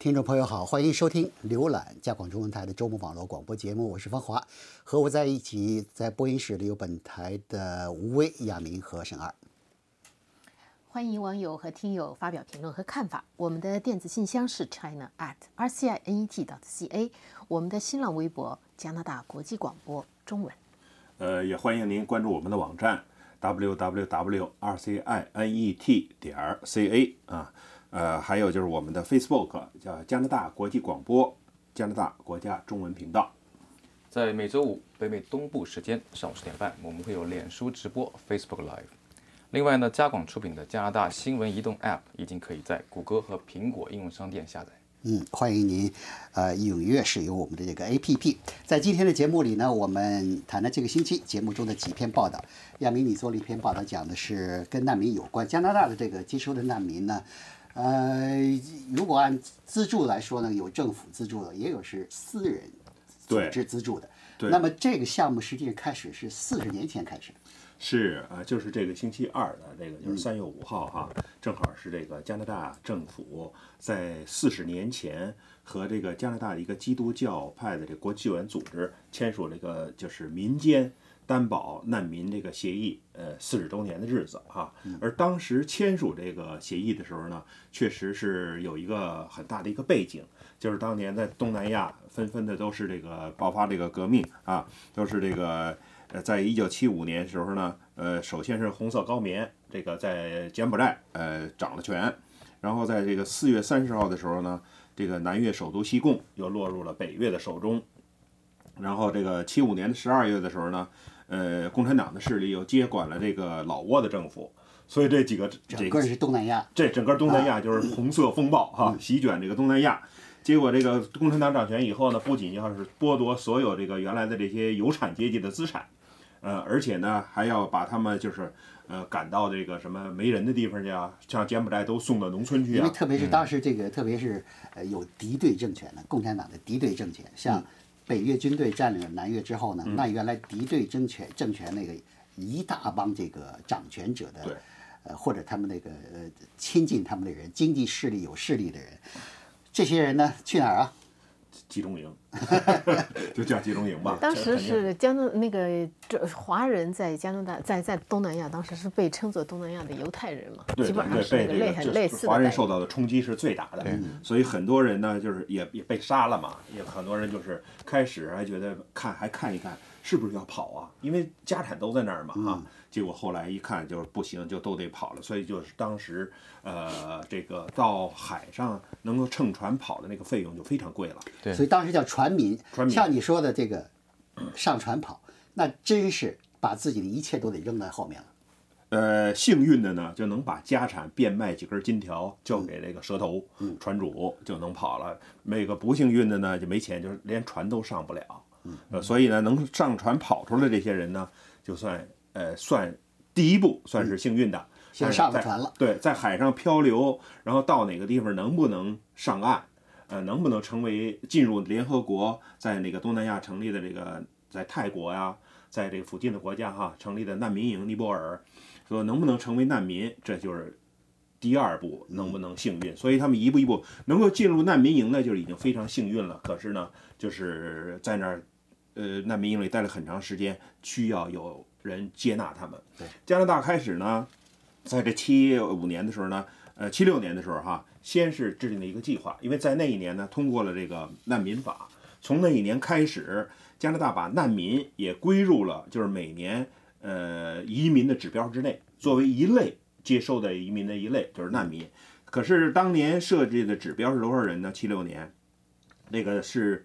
听众朋友好，欢迎收听、浏览加广中文台的周末网络广播节目，我是方华，和我在一起在播音室里有本台的吴威、亚明和沈二。欢迎网友和听友发表评论和看法。我们的电子信箱是 china at r c i n e t dot c a，我们的新浪微博加拿大国际广播中文。呃，也欢迎您关注我们的网站 w w w r c i n e t 点 c a 啊。呃，还有就是我们的 Facebook 叫加拿大国际广播，加拿大国家中文频道。在每周五北美东部时间上午十点半，我们会有脸书直播 Facebook Live。另外呢，加广出品的加拿大新闻移动 App 已经可以在谷歌和苹果应用商店下载。嗯，欢迎您，呃，踊跃使用我们的这个 APP。在今天的节目里呢，我们谈了这个星期节目中的几篇报道。亚明，你做了一篇报道，讲的是跟难民有关。加拿大的这个接收的难民呢？呃，如果按资助来说呢，有政府资助的，也有是私人组织资助的。对。那么这个项目实际上开始是四十年前开始。是啊，就是这个星期二的这个，就是三月五号哈，正好是这个加拿大政府在四十年前和这个加拿大的一个基督教派的这国际救援组织签署了一个就是民间。担保难民这个协议，呃，四十周年的日子哈，而当时签署这个协议的时候呢，确实是有一个很大的一个背景，就是当年在东南亚纷纷的都是这个爆发这个革命啊，都是这个呃，在一九七五年时候呢，呃，首先是红色高棉这个在柬埔寨呃掌了权，然后在这个四月三十号的时候呢，这个南越首都西贡又落入了北越的手中，然后这个七五年的十二月的时候呢。呃，共产党的势力又接管了这个老挝的政府，所以这几个整个是东南亚，这整个东南亚就是红色风暴哈，席卷这个东南亚。结果这个共产党掌权以后呢，不仅要是剥夺所有这个原来的这些有产阶级的资产，呃，而且呢还要把他们就是呃赶到这个什么没人的地方去啊，像柬埔寨都送到农村去啊。因为特别是当时这个，特别是呃有敌对政权的共产党的敌对政权，像。北越军队占领了南越之后呢，那原来敌对政权政权那个一大帮这个掌权者的，呃或者他们那个呃亲近他们的人，经济势力有势力的人，这些人呢去哪儿啊？集中营，就叫集中营吧。当时是加拿那个这华人在加拿大，在在东南亚，当时是被称作东南亚的犹太人嘛，基本上是个类很类似的。华人受到的冲击是最大的，所以很多人呢，就是也也被杀了嘛。也很多人就是开始还觉得看还看一看是不是要跑啊，因为家产都在那儿嘛哈。结果后来一看就是不行，就都得跑了。所以就是当时，呃，这个到海上能够乘船跑的那个费用就非常贵了。对，所以当时叫船民。船民像你说的这个上船跑，那真是把自己的一切都得扔在后面了。呃，幸运的呢，就能把家产变卖几根金条交给那个蛇头船主，就能跑了。那个不幸运的呢，就没钱，就是连船都上不了。呃，所以呢，能上船跑出来这些人呢，就算。呃，算第一步算是幸运的，先上了船了。对，在海上漂流，然后到哪个地方能不能上岸？呃，能不能成为进入联合国在那个东南亚成立的这个，在泰国呀，在这个附近的国家哈成立的难民营尼泊尔，说能不能成为难民？这就是第二步，能不能幸运？所以他们一步一步能够进入难民营呢，就是已经非常幸运了。可是呢，就是在那儿，呃，难民营里待了很长时间，需要有。人接纳他们。对，加拿大开始呢，在这七五年的时候呢，呃，七六年的时候哈，先是制定了一个计划，因为在那一年呢，通过了这个难民法，从那一年开始，加拿大把难民也归入了就是每年呃移民的指标之内，作为一类接收的移民的一类，就是难民。可是当年设置的指标是多少人呢？七六年，那个是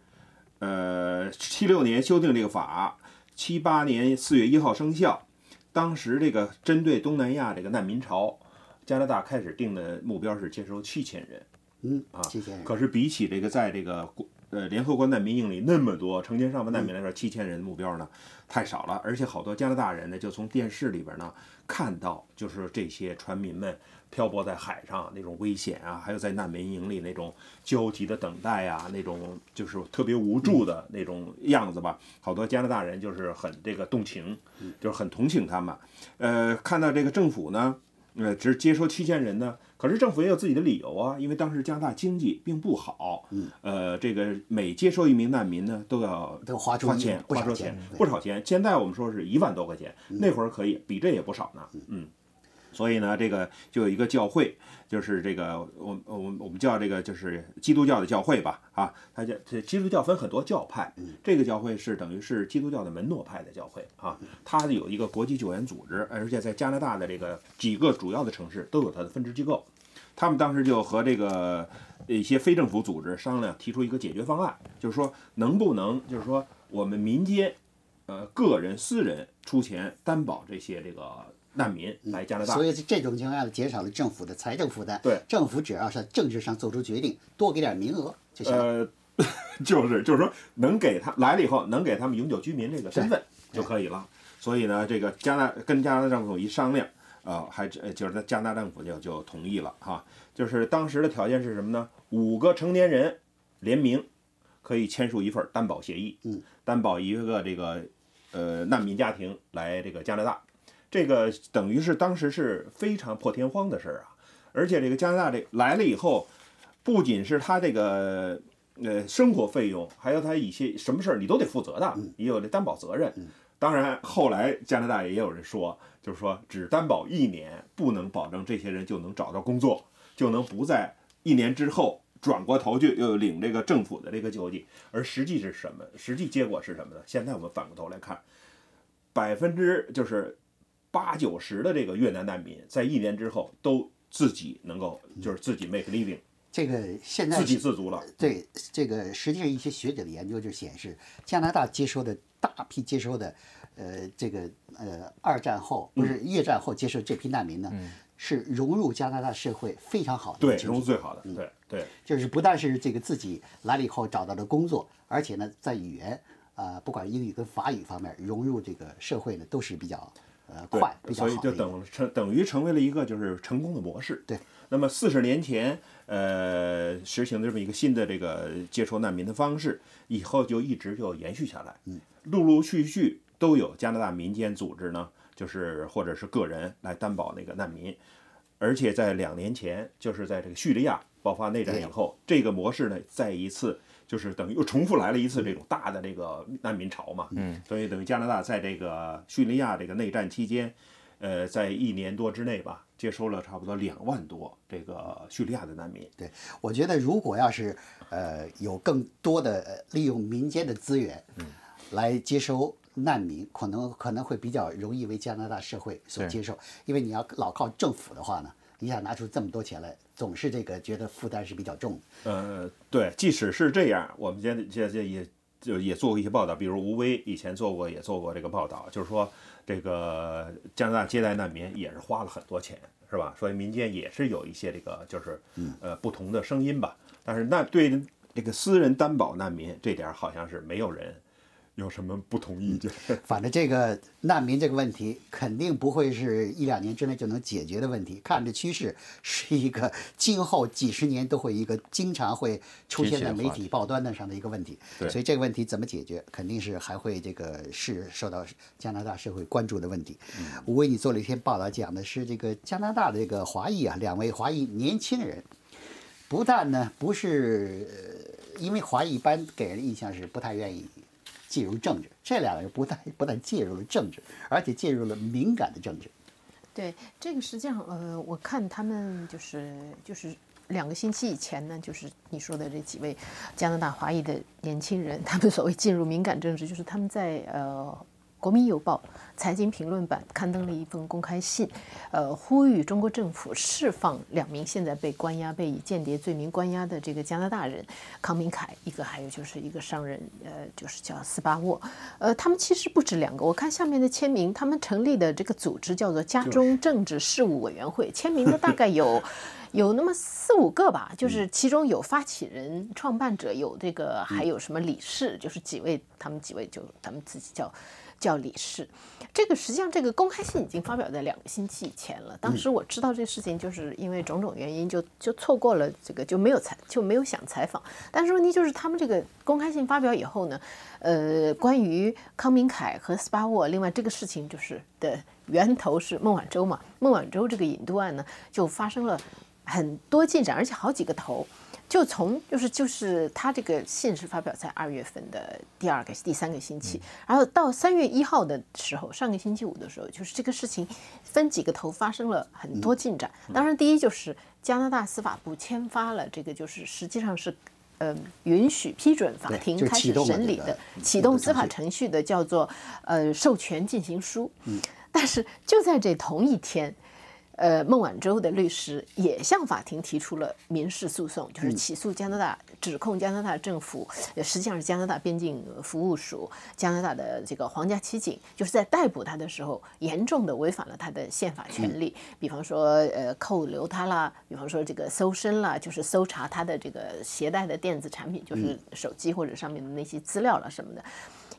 呃七六年修订这个法。七八年四月一号生效，当时这个针对东南亚这个难民潮，加拿大开始定的目标是接收七千人，嗯啊，七千人。可是比起这个在这个呃联合国难民营里那么多成千上万难民来说，七千人的目标呢太少了，而且好多加拿大人呢就从电视里边呢看到，就是这些船民们。漂泊在海上那种危险啊，还有在难民营里那种焦急的等待啊，那种就是特别无助的那种样子吧。好多加拿大人就是很这个动情，就是很同情他们。呃，看到这个政府呢，呃，只接收七千人呢。可是政府也有自己的理由啊，因为当时加拿大经济并不好，嗯，呃，这个每接收一名难民呢，都要都花出花钱，不花出钱不少钱。现在我们说是一万多块钱，那会儿可以，比这也不少呢，嗯。所以呢，这个就有一个教会，就是这个我我我们叫这个就是基督教的教会吧，啊，它叫这基督教分很多教派，这个教会是等于是基督教的门诺派的教会啊，它有一个国际救援组织，而且在加拿大的这个几个主要的城市都有它的分支机构。他们当时就和这个一些非政府组织商量，提出一个解决方案，就是说能不能就是说我们民间呃个人私人出钱担保这些这个难民来加拿大。所以这种情况下减少了政府的财政负担。对政府只要是在政治上做出决定，多给点名额就行了。呃，就是就是说，能给他来了以后，能给他们永久居民这个身份就可以了。所以呢，这个加拿跟加拿大政府一商量，啊，还呃就是在加拿大政府就就同意了哈。就是当时的条件是什么呢？五个成年人联名可以签署一份担保协议，嗯，担保一个这个呃难民家庭来这个加拿大。这个等于是当时是非常破天荒的事儿啊！而且这个加拿大这来了以后，不仅是他这个呃生活费用，还有他一些什么事儿你都得负责的，也有这担保责任。当然，后来加拿大也有人说，就是说只担保一年，不能保证这些人就能找到工作，就能不在一年之后转过头去又领这个政府的这个救济。而实际是什么？实际结果是什么呢？现在我们反过头来看，百分之就是八九十的这个越南难民，在一年之后都自己能够就是自己 make living，这个现在自给自足了。对这个，实际上一些学者的研究就显示，加拿大接收的大批接收的，呃，这个呃二战后不是越战后接收这批难民呢，是融入加拿大社会非常好的对，经济融入最好的，对对。就是不但是这个自己来了以后找到了工作，而且呢，在语言啊、不管英语跟法语方面融入这个社会呢，都是比较快，比较所以就。等成等于成为了一个就是成功的模式。对。那么四十年前，呃，实行的这么一个新的这个接收难民的方式，以后就一直就延续下来。嗯，陆陆续续都有加拿大民间组织呢，就是或者是个人来担保那个难民，而且在两年前，就是在这个叙利亚爆发内战以后，这个模式呢再一次。就是等于又重复来了一次这种大的这个难民潮嘛，嗯，所以等于加拿大在这个叙利亚这个内战期间，呃，在一年多之内吧，接收了差不多两万多这个叙利亚的难民。对，我觉得如果要是呃有更多的呃利用民间的资源，嗯，来接收难民，可能可能会比较容易为加拿大社会所接受，因为你要老靠政府的话呢，你想拿出这么多钱来，总是这个觉得负担是比较重的。呃，对，即使是这样，我们现在现在也就也做过一些报道，比如吴威以前做过也做过这个报道，就是说这个加拿大接待难民也是花了很多钱，是吧？所以民间也是有一些这个就是呃不同的声音吧。但是那对这个私人担保难民这点好像是没有人有什么不同意见。反正这个难民这个问题肯定不会是一两年之内就能解决的问题，看这趋势是一个今后几十年都会一个经常会出现在媒体报端的上的一个问题。对所以这个问题怎么解决，肯定是还会这个是受到加拿大社会关注的问题。我为你做了一篇报道，讲的是这个加拿大的这个华裔啊，两位华裔年轻人，不但呢不是，呃因为华裔一般给人的印象是不太愿意介入政治，这两个人不但不但介入了政治，而且介入了敏感的政治。对，这个实际上，呃，我看他们就是就是两个星期以前呢，就是你说的这几位加拿大华裔的年轻人，他们所谓进入敏感政治，就是他们在呃。国民邮报财经评论版刊登了一封公开信，呃，呼吁中国政府释放两名现在被关押、被以间谍罪名关押的这个加拿大人康明凯，一个还有就是一个商人，呃，就是叫斯巴沃，呃，他们其实不止两个，我看下面的签名，他们成立的这个组织叫做家中政治事务委员会，签名的大概有。有那么四五个吧，就是其中有发起人、创办者，有这个还有什么理事，就是几位，他们几位就他们自己叫叫李氏。这个实际上这个公开信已经发表在两个星期以前了。当时我知道这事情，就是因为种种原因就就错过了这个就没有采就没有想采访。但是问题就是他们这个公开信发表以后呢，呃，关于康明凯和斯巴沃，另外这个事情就是的源头是孟晚舟嘛，孟晚舟这个引渡案呢，就发生了很多进展，而且好几个头。就从就是就是他这个信是发表在二月份的第二个第三个星期，然后到三月一号的时候，上个星期五的时候，就是这个事情分几个头发生了很多进展。当然，第一就是加拿大司法部签发了这个，就是实际上是呃允许批准法庭开始审理的启动司法程序的叫做呃授权进行书。嗯，但是就在这同一天。呃，孟晚舟的律师也向法庭提出了民事诉讼，就是起诉加拿大，指控加拿大政府，实际上是加拿大边境服务署、加拿大的这个皇家骑警，就是在逮捕他的时候，严重的违反了他的宪法权利，比方说，呃，扣留他啦，比方说这个搜身啦，就是搜查他的这个携带的电子产品，就是手机或者上面的那些资料了什么的，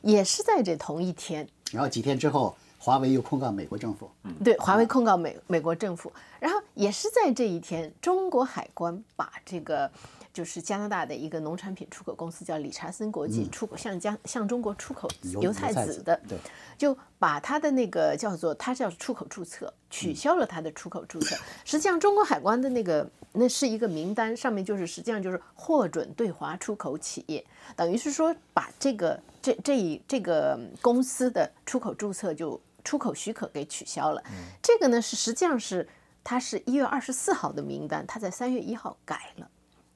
也是在这同一天，然后几天之后。华为又控告美国政府，对，华为控告美美国政府，然后也是在这一天，中国海关把这个就是加拿大的一个农产品出口公司叫理查森国际出口向加向中国出口油菜籽的，对，就把它的那个叫做它叫出口注册取消了它的出口注册。实际上，中国海关的那个那是一个名单，上面就是实际上就是获准对华出口企业，等于是说把这个这这一这个公司的出口注册就。出口许可给取消了，这个呢是实际上是它是一月二十四号的名单，它在三月一号改了，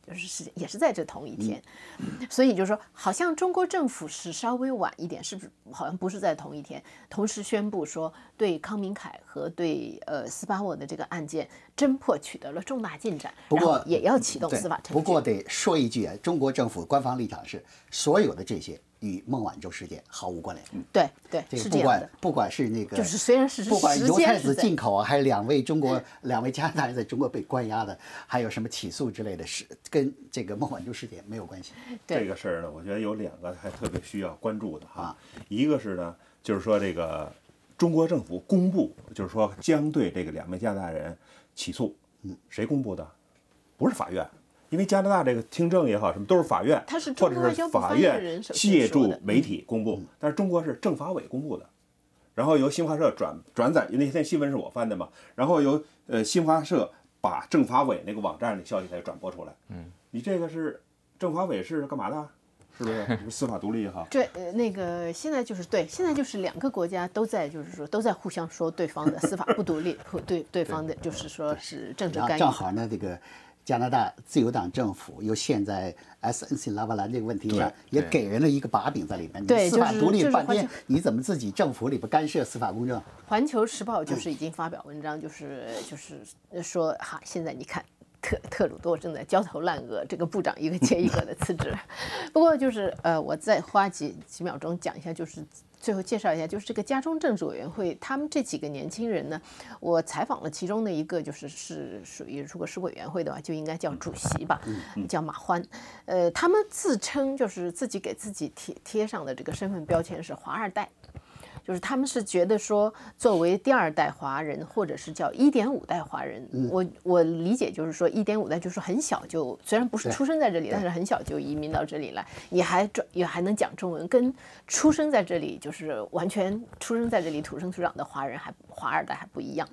就是是也是在这同一天，所以就是说好像中国政府是稍微晚一点，是不是好像不是在同一天同时宣布说对康明凯和对呃斯巴沃的这个案件侦破取得了重大进展，不过也要启动司法程序。不过得说一句啊，中国政府官方立场是所有的这些。与孟晚舟事件毫无关联。对对，这个不管不管是那个，就是虽然是不管犹太子进口啊，还是两位中国 两位加拿大人在中国被关押的，还有什么起诉之类的事，跟这个孟晚舟事件没有关系。这个事儿呢，我觉得有两个还特别需要关注的哈。一个是呢，就是说这个中国政府公布，就是说将对这个两位加拿大人起诉。嗯，谁公布的？不是法院。因为加拿大这个听证也好，什么都是法院，或者是法院借助媒体公布，但是中国是政法委公布的，然后由新华社转转载，那天新闻是我翻的嘛，然后由呃新华社把政法委那个网站的消息才转播出来。嗯，你这个是政法委是干嘛的？是 不是司法独立也好？对，呃，那个现在就是对，现在就是两个国家都在就是说都在互相说对方的司法不独立，对对方的就是说是政治干预。正好呢，这个。加拿大自由党政府又陷在 S N C 拉瓦兰这个问题上，也给人了一个把柄在里面。对，司法独立半天，你怎么自己政府里边干涉司法公正？环球时报就是已经发表文章，就是就是说哈，现在你看特特鲁多正在焦头烂额，这个部长一个接一个的辞职。不过就是呃，我再花几几秒钟讲一下，就是。最后介绍一下，就是这个家中政治委员会，他们这几个年轻人呢，我采访了其中的一个，就是是属于如果是委员会的话，就应该叫主席吧，叫马欢。呃，他们自称就是自己给自己贴贴上的这个身份标签是华二代。就是他们是觉得说，作为第二代华人，或者是叫一点五代华人，我我理解就是说一点五代就是很小就虽然不是出生在这里，但是很小就移民到这里来，也还也还能讲中文，跟出生在这里就是完全出生在这里土生土长的华人还华二代还不一样。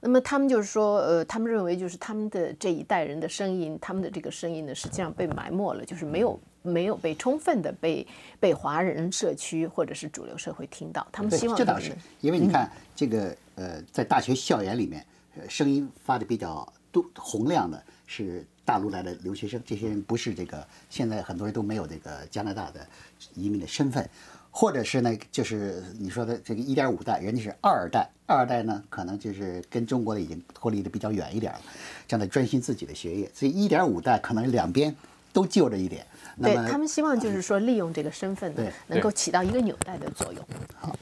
那么他们就是说，呃，他们认为就是他们的这一代人的声音，他们的这个声音呢，实际上被埋没了，就是没有。没有被充分的被被华人社区或者是主流社会听到，他们希望这倒是，因为你看这个呃，在大学校园里面，声音发的比较多洪亮的是大陆来的留学生，这些人不是这个现在很多人都没有这个加拿大的移民的身份，或者是呢，就是你说的这个一点五代，人家是二代，二代呢可能就是跟中国的已经脱离的比较远一点了，正在专心自己的学业，所以一点五代可能两边都就着一点。对他们希望就是说利用这个身份，能够起到一个纽带的作用。好，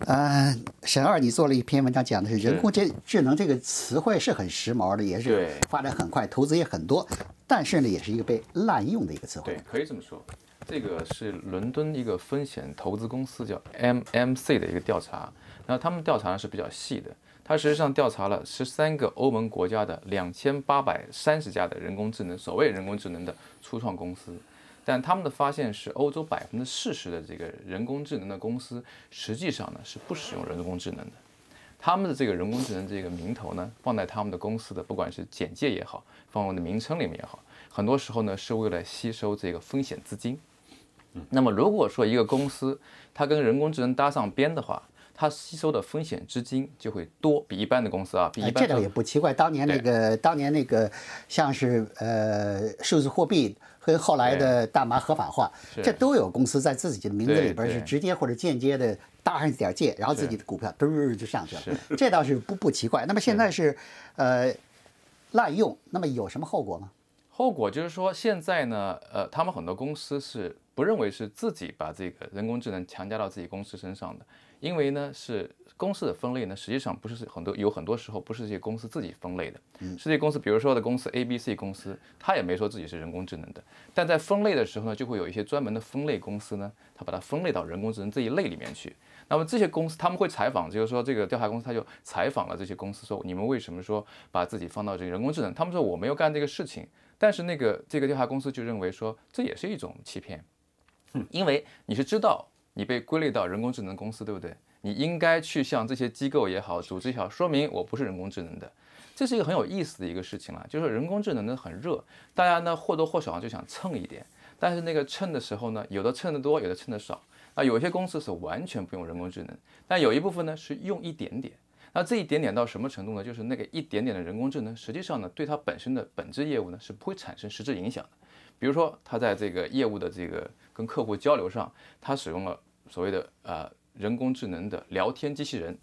呃，沈二，你做了一篇文章，讲的是人工智智能这个词汇是很时髦的，也是发展很快，投资也很多，但是呢，也是一个被滥用的一个词汇。对，可以这么说。这个是伦敦一个风险投资公司叫 MMC 的一个调查，然后他们调查是比较细的。他实际上调查了十三个欧盟国家的两千八百三十家的人工智能，所谓人工智能的初创公司。但他们的发现是，欧洲百分之四十的这个人工智能的公司，实际上呢是不使用人工智能的。他们的这个人工智能这个名头呢，放在他们的公司的不管是简介也好，放在的名称里面也好，很多时候呢是为了吸收这个风险资金。那么如果说一个公司它跟人工智能搭上边的话，它吸收的风险资金就会多，比一般的公司啊，比一般的哎这倒也不奇怪。当年那个，当年那个，像是呃数字货币和后来的大麻合法化，这都有公司在自己的名字里边是直接或者间接的搭上一点界，然后自己的股票嘚儿就上去了，这倒是不不奇怪。那么现在是呃滥用，那么有什么后果吗？后果就是说，现在呢，呃，他们很多公司是不认为是自己把这个人工智能强加到自己公司身上的，因为呢是公司的分类呢，实际上不是很多有很多时候不是这些公司自己分类的，是这些公司，比如说的公司 A、B、C 公司，它也没说自己是人工智能的，但在分类的时候呢，就会有一些专门的分类公司呢，它把它分类到人工智能这一类里面去。那么这些公司他们会采访，就是说这个调查公司他就采访了这些公司，说你们为什么说把自己放到这个人工智能？他们说我没有干这个事情，但是那个这个调查公司就认为说这也是一种欺骗，因为你是知道你被归类到人工智能公司，对不对？你应该去向这些机构也好、组织也好，说明我不是人工智能的。这是一个很有意思的一个事情了，就是人工智能呢很热，大家呢或多或少就想蹭一点，但是那个蹭的时候呢，有的蹭得多，有的蹭得少。那有些公司是完全不用人工智能，但有一部分呢是用一点点。那这一点点到什么程度呢？就是那个一点点的人工智能，实际上呢对它本身的本质业务呢是不会产生实质影响的。比如说，它在这个业务的这个跟客户交流上，他使用了所谓的呃人工智能的聊天机器人。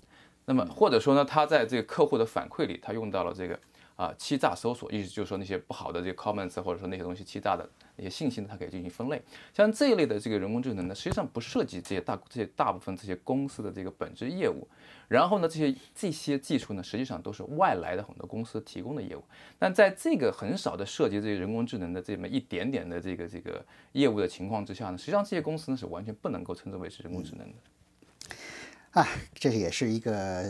那么或者说呢，他在这个客户的反馈里，他用到了这个啊欺诈搜索，意思就是说那些不好的这个 comments 或者说那些东西欺诈的一些信息呢，它可以进行分类。像这一类的这个人工智能呢，实际上不涉及这些大这些大部分这些公司的这个本质业务。然后呢，这些这些技术呢，实际上都是外来的很多公司提供的业务。但在这个很少的涉及这些人工智能的这么一点点的这个这个业务的情况之下呢，实际上这些公司呢是完全不能够称之为是人工智能的。啊，这也是一个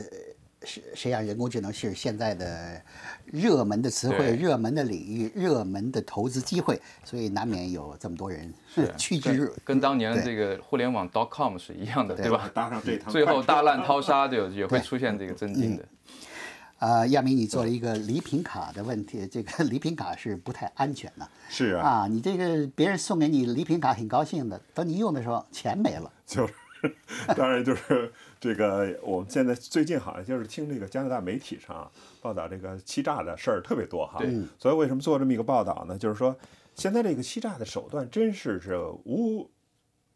呃是实际上人工智能是现在的热门的词汇、热门的领域、热门的投资机会，所以难免有这么多人 趋之跟跟当年对这个互联网 dot .com 是一样的，对吧？搭上这趟 最后大浪淘沙就也会出现这个震惊的。呃，亚明，你做了一个礼品卡的问题，这个礼品卡是不太安全的是啊，啊。你这个别人送给你礼品卡挺高兴的，等你用的时候钱没了。就是，当然就是这个，我们现在最近好像就是听这个加拿大媒体上报道这个欺诈的事儿特别多哈，对所以为什么做这么一个报道呢？就是说现在这个欺诈的手段真是是无。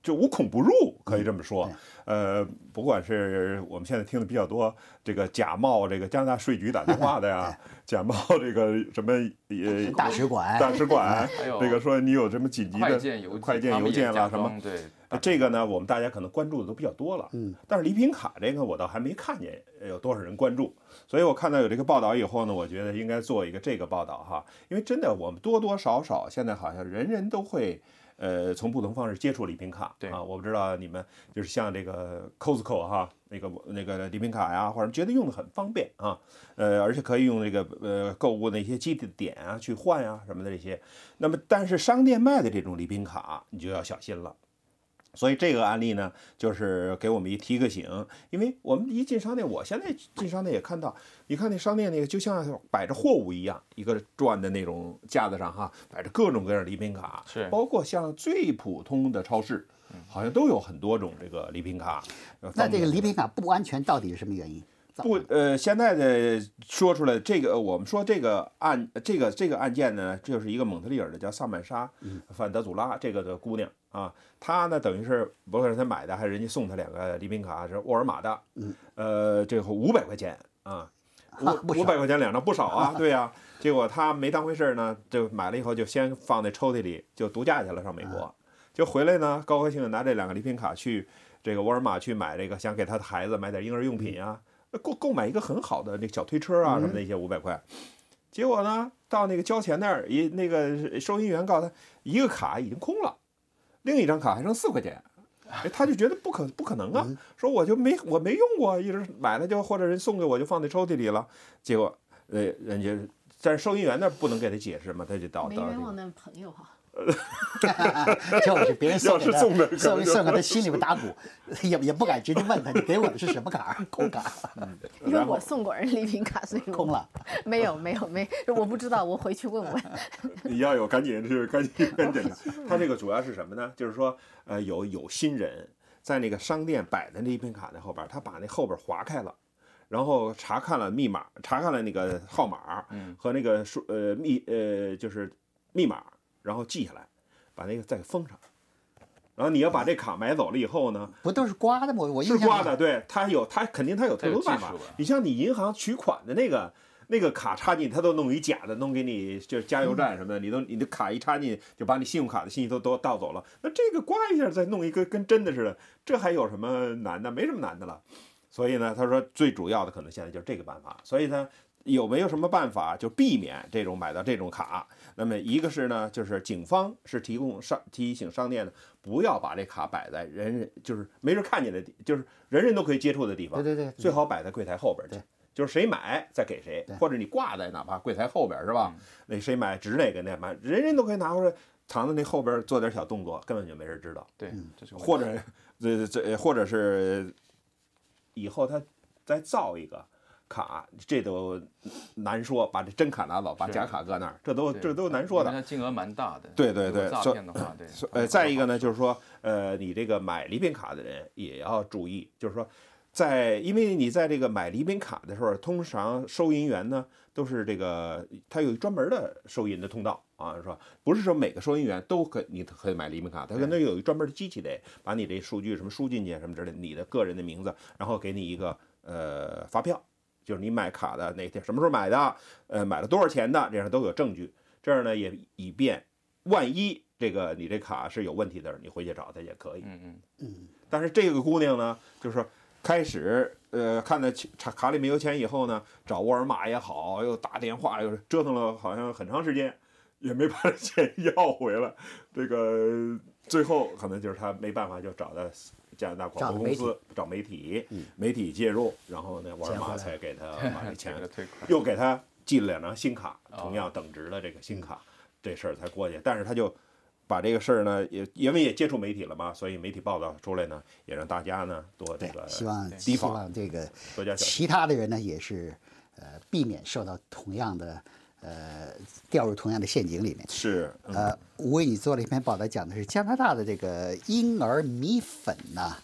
就无孔不入，可以这么说。呃，不管是我们现在听的比较多，这个假冒这个加拿大税局打电话的呀，假冒这个什么呃 大使馆。大使馆 还有，这个说你有什么紧急的快件邮快件啦什么，对，呃这个呢，我们大家可能关注的都比较多了，嗯，但是礼品卡这个我倒还没看见有多少人关注，所以我看到有这个报道以后呢，我觉得应该做一个这个报道哈，因为真的我们多多少少现在好像人人都会。呃，从不同方式接触礼品卡，对啊，我不知道你们就是像这个 Costco 哈，那个那个礼品卡呀，或者觉得用的很方便啊，呃，而且可以用这个呃购物的一些基地点啊去换呀、什么的这些。那么，但是商店卖的这种礼品卡，你就要小心了。所以这个案例呢，就是给我们一提个醒，因为我们一进商店，我现在进商店也看到，你看那商店那个就像摆着货物一样，一个转的那种架子上哈，摆着各种各样的礼品卡，是包括像最普通的超市，好像都有很多种这个礼品卡。呃那这个礼品卡不安全到底是什么原因？不，呃，现在的说出来这个，呃我们说这个案，这个这个案件呢，就是一个蒙特利尔的叫萨曼莎·范德祖拉这个的姑娘啊，她呢等于是不管是她买的还是人家送她两个礼品卡是沃尔玛的，呃，这个五百块钱啊，五五百块钱两张不少啊，对呀、结果她没当回事儿呢，就买了以后就先放在抽屉里就度假去了，上美国，就回来呢，高高兴兴拿这两个礼品卡去这个沃尔玛去买这个，想给他的孩子买点婴儿用品啊，购购买一个很好的那个小推车啊什么的一些五百块，结果呢到那个交钱那儿，一那个收银员告诉他一个卡已经空了，另一张卡还剩四块钱。哎，他就觉得不可不可能啊，说我就没我没用过，一直买了就或者人送给我就放在抽屉里了，结果呃人家但是收银员那儿不能给他解释嘛，他就到没到这个冤枉的朋友哈。就是别人送给他送的可送送给他 心里边打鼓，也也不敢直接问他你给我的是什么卡，空卡，因为我送过人礼品卡，所以我空了。没有没有没，我不知道，我回去问问。你要有赶紧就是赶紧赶紧检查。它这个主要是什么呢？就是说，呃，有有心人在那个商店摆的那礼品卡那后边，他把那后边划开了。然后查看了密码，查看了那个号码和那个数呃密呃就是密码，然后记下来，把那个再封上。然后你要把这卡买走了以后呢，不都是刮的吗？我是刮的，对，它有它肯定它有特殊办法。你像你银行取款的那个那个卡插进，它都弄一假的，弄给你就是加油站什么的，你都你的卡一插进，就把你信用卡的信息都都盗走了。那这个刮一下再弄一个跟真的似的，这还有什么难的？没什么难的了。所以呢，他说最主要的可能现在就是这个办法。所以呢，有没有什么办法就避免这种买到这种卡？那么一个是呢，就是警方是提供商提醒商店呢，不要把这卡摆在人人就是没人看见的地，就是人人都可以接触的地方。对对对最好摆在柜台后边去。就是谁买再给谁，或者你挂在哪怕柜台后边是吧？那谁买值哪个那买，人人都可以拿回来藏在那后边做点小动作，根本就没人知道。对，或者这这或者是以后他再造一个卡，这都难说。把这真卡拿走，把假卡搁那儿，这都这都难说的金额蛮大的。对对对诈骗的话，对。呃，再一个呢，就是说，呃，你这个买礼品卡的人也要注意，就是说，在因为你在这个买礼品卡的时候，通常收银员呢都是这个，他有专门的收银的通道啊，是吧？不是说每个收银员都可你可以买礼品卡，他可能有一专门的机器得把你这数据什么输进去什么之类，你的个人的名字，然后给你一个呃发票，就是你买卡的那天什么时候买的，呃，买了多少钱的，这样都有证据。这样呢也以便万一这个你这卡是有问题的，你回去找他也可以。嗯嗯，但是这个姑娘呢，就是说开始呃看到卡卡里没有钱以后呢，找沃尔玛也好，又打电话又折腾了好像很长时间，也没把这钱 要回来。这个最后可能就是她没办法，就找到加拿大广播公司找媒体，媒体介入，然后呢，沃尔玛才给他 把这钱。又给他寄了两张新卡，哦同样等值的这个新卡，这事儿才过去。但是他就把这个事儿呢，也因为也接触媒体了嘛，所以媒体报道出来呢，也让大家呢多这对个，希望提希防望这个多加。其他的人呢也是呃避免受到同样的呃掉入同样的陷阱里面。是，嗯呃，我为你做了一篇报道，讲的是加拿大的这个婴儿米粉呐，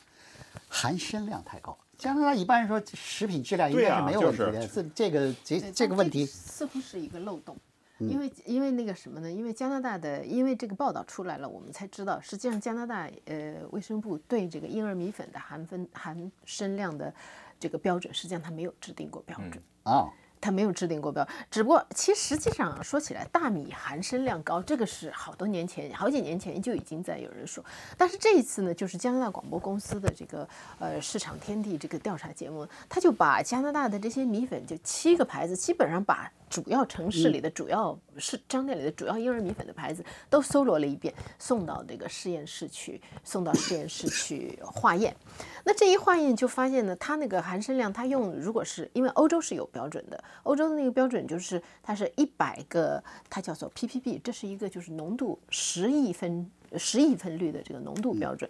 含砷量太高。加拿大一般人说食品质量应该是没有问题就的，这这个这这个问题，似乎是一个漏洞。嗯因为因为那个什么呢？因为加拿大的，因为这个报道出来了，我们才知道，实际上加拿大呃卫生部对这个婴儿米粉的含分含砷量的这个标准，实际上它没有制定过标准。啊，它没有制定过标，只不过其实实际上说起来，大米含砷量高，这个是好多年前、好几年前就已经在有人说。但是这一次呢，就是加拿大广播公司的这个呃市场天地这个调查节目，他就把加拿大的这些米粉就七个牌子，基本上把主要城市里的主要是商店里的主要婴儿米粉的牌子都搜罗了一遍，送到这个实验室去，送到实验室去化验。那这一化验就发现呢，它那个含砷量，它用如果是因为欧洲是有标准的，欧洲的那个标准就是它是一百个，它叫做 ppb，这是一个就是浓度十亿分十亿分率的这个浓度标准，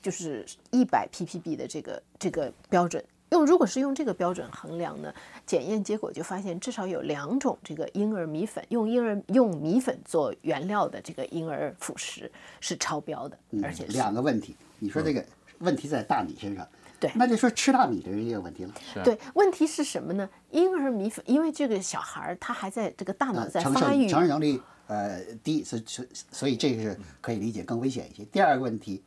就是一百 ppb 的这个这个标准。用如果是用这个标准衡量呢，检验结果就发现至少有两种这个婴儿米粉，用婴儿用米粉做原料的这个婴儿辅食是超标的，而且是两个问题。你说这个问题在大米身上，对那就说吃大米的人也有问题了。对，问题是什么呢？婴儿米粉，因为这个小孩儿他还在这个大脑在发育受，承受能力呃低，所所所以这个是可以理解，更危险一些。第二个问题，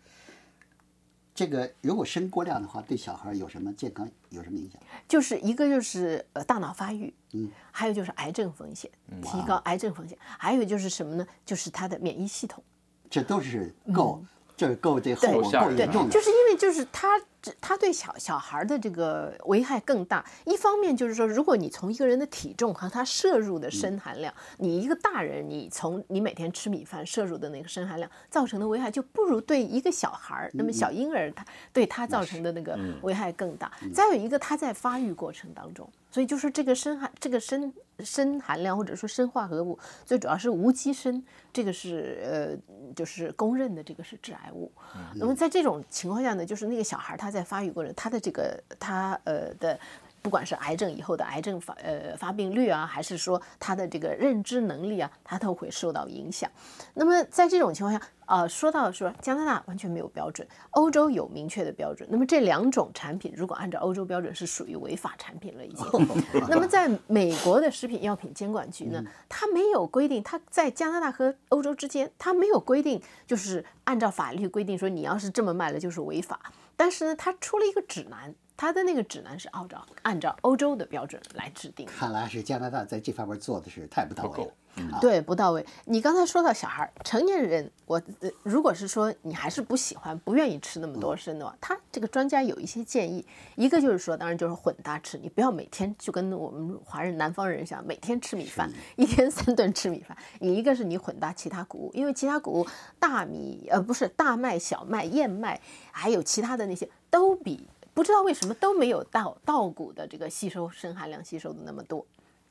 这个如果升过量的话，对小孩有什么健康有什么影响？就是一个就是呃大脑发育，嗯，还有就是癌症风险，提高癌症风险，还有就是什么呢？就是他的免疫系统。这都是够，这是够这后果够严重，的。就是因为就是它这它对小小孩的这个危害更大。一方面就是说，如果你从一个人的体重和他摄入的砷含量，你一个大人，你从你每天吃米饭摄入的那个砷含量造成的危害，就不如对一个小孩儿，那么小婴儿他对他造成的那个危害更大。再有一个，他在发育过程当中。所以就是这个砷含这个砷砷含量或者说砷化合物，最主要是无机砷，这个是呃就是公认的这个是致癌物。那么在这种情况下呢，就是那个小孩他在发育过程，他的这个他呃的。不管是癌症以后的癌症发呃发病率啊，还是说他的这个认知能力啊，他都会受到影响。那么在这种情况下，呃，说到说加拿大完全没有标准，欧洲有明确的标准。那么这两种产品如果按照欧洲标准是属于违法产品了已经。那么在美国的食品药品监管局呢，它没有规定，它在加拿大和欧洲之间，它没有规定，就是按照法律规定说你要是这么卖了就是违法。但是呢，他出了一个指南。他的那个指南是按照按照欧洲的标准来制定，看来是加拿大在这方面做的是太不到位了。对，不到位。你刚才说到小孩，成年人，我如果是说你还是不喜欢、不愿意吃那么多生的话，他这个专家有一些建议。一个就是说，当然就是混搭吃，你不要每天就跟我们华人南方人一样，每天吃米饭，一天三顿吃米饭。你一个是你混搭其他谷物，因为其他谷物，大米呃不是大麦、小麦、燕麦，还有其他的那些都比。不知道为什么都没有稻稻谷的这个吸收砷含量吸收的那么多。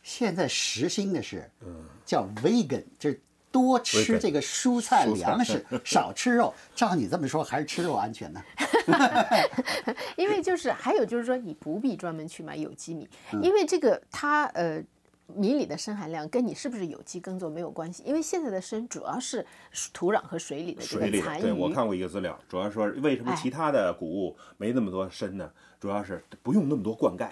现在时兴的是，叫 vegan，就是多吃这个蔬菜粮食，少吃肉。照你这么说，还是吃肉安全呢？因为就是还有就是说，你不必专门去买有机米，因为这个它呃。米里的砷含量跟你是不是有机耕作没有关系，因为现在的砷主要是土壤和水里的这个残余。对我看过一个资料，主要说为什么其他的谷物没那么多砷呢？主要是不用那么多灌溉。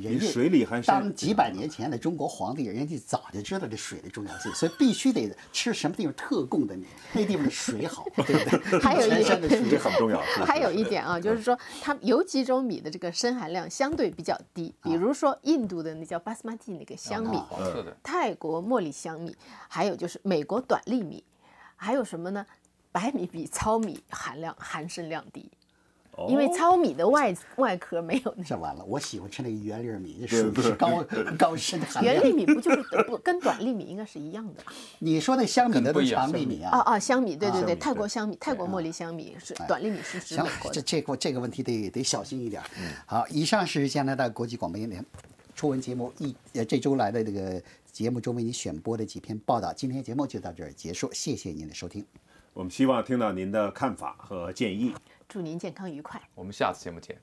人家水里含当几百年前的中国皇帝，人家早就知道这水的重要性，所以必须得吃什么地方特供的那地方的水好，对不对？还有一点，这很重要。还有一点啊，就是说，它有几种米的这个砷含量相对比较低，比如说印度的那叫巴斯马蒂那个香米，泰国茉莉香米，还有就是美国短粒米，还有什么呢？白米比糙米含量含砷量低。因为糙米的外外壳没有。这完了，我喜欢吃那个圆粒米，属于是高 高砷含量。圆粒米不就是不跟短粒米应该是一样的？你说那香米的都是长粒米啊？啊啊，香米，对对对，泰国香米，泰国茉莉香米是短粒米是指美国这这个这个问题得得小心一点。好，以上是加拿大国际广播联初闻节目一呃这周来的这个节目中为您选播的几篇报道。今天节目就到这儿结束，谢谢您的收听。我们希望听到您的看法和建议。祝您健康愉快。我们下次节目见。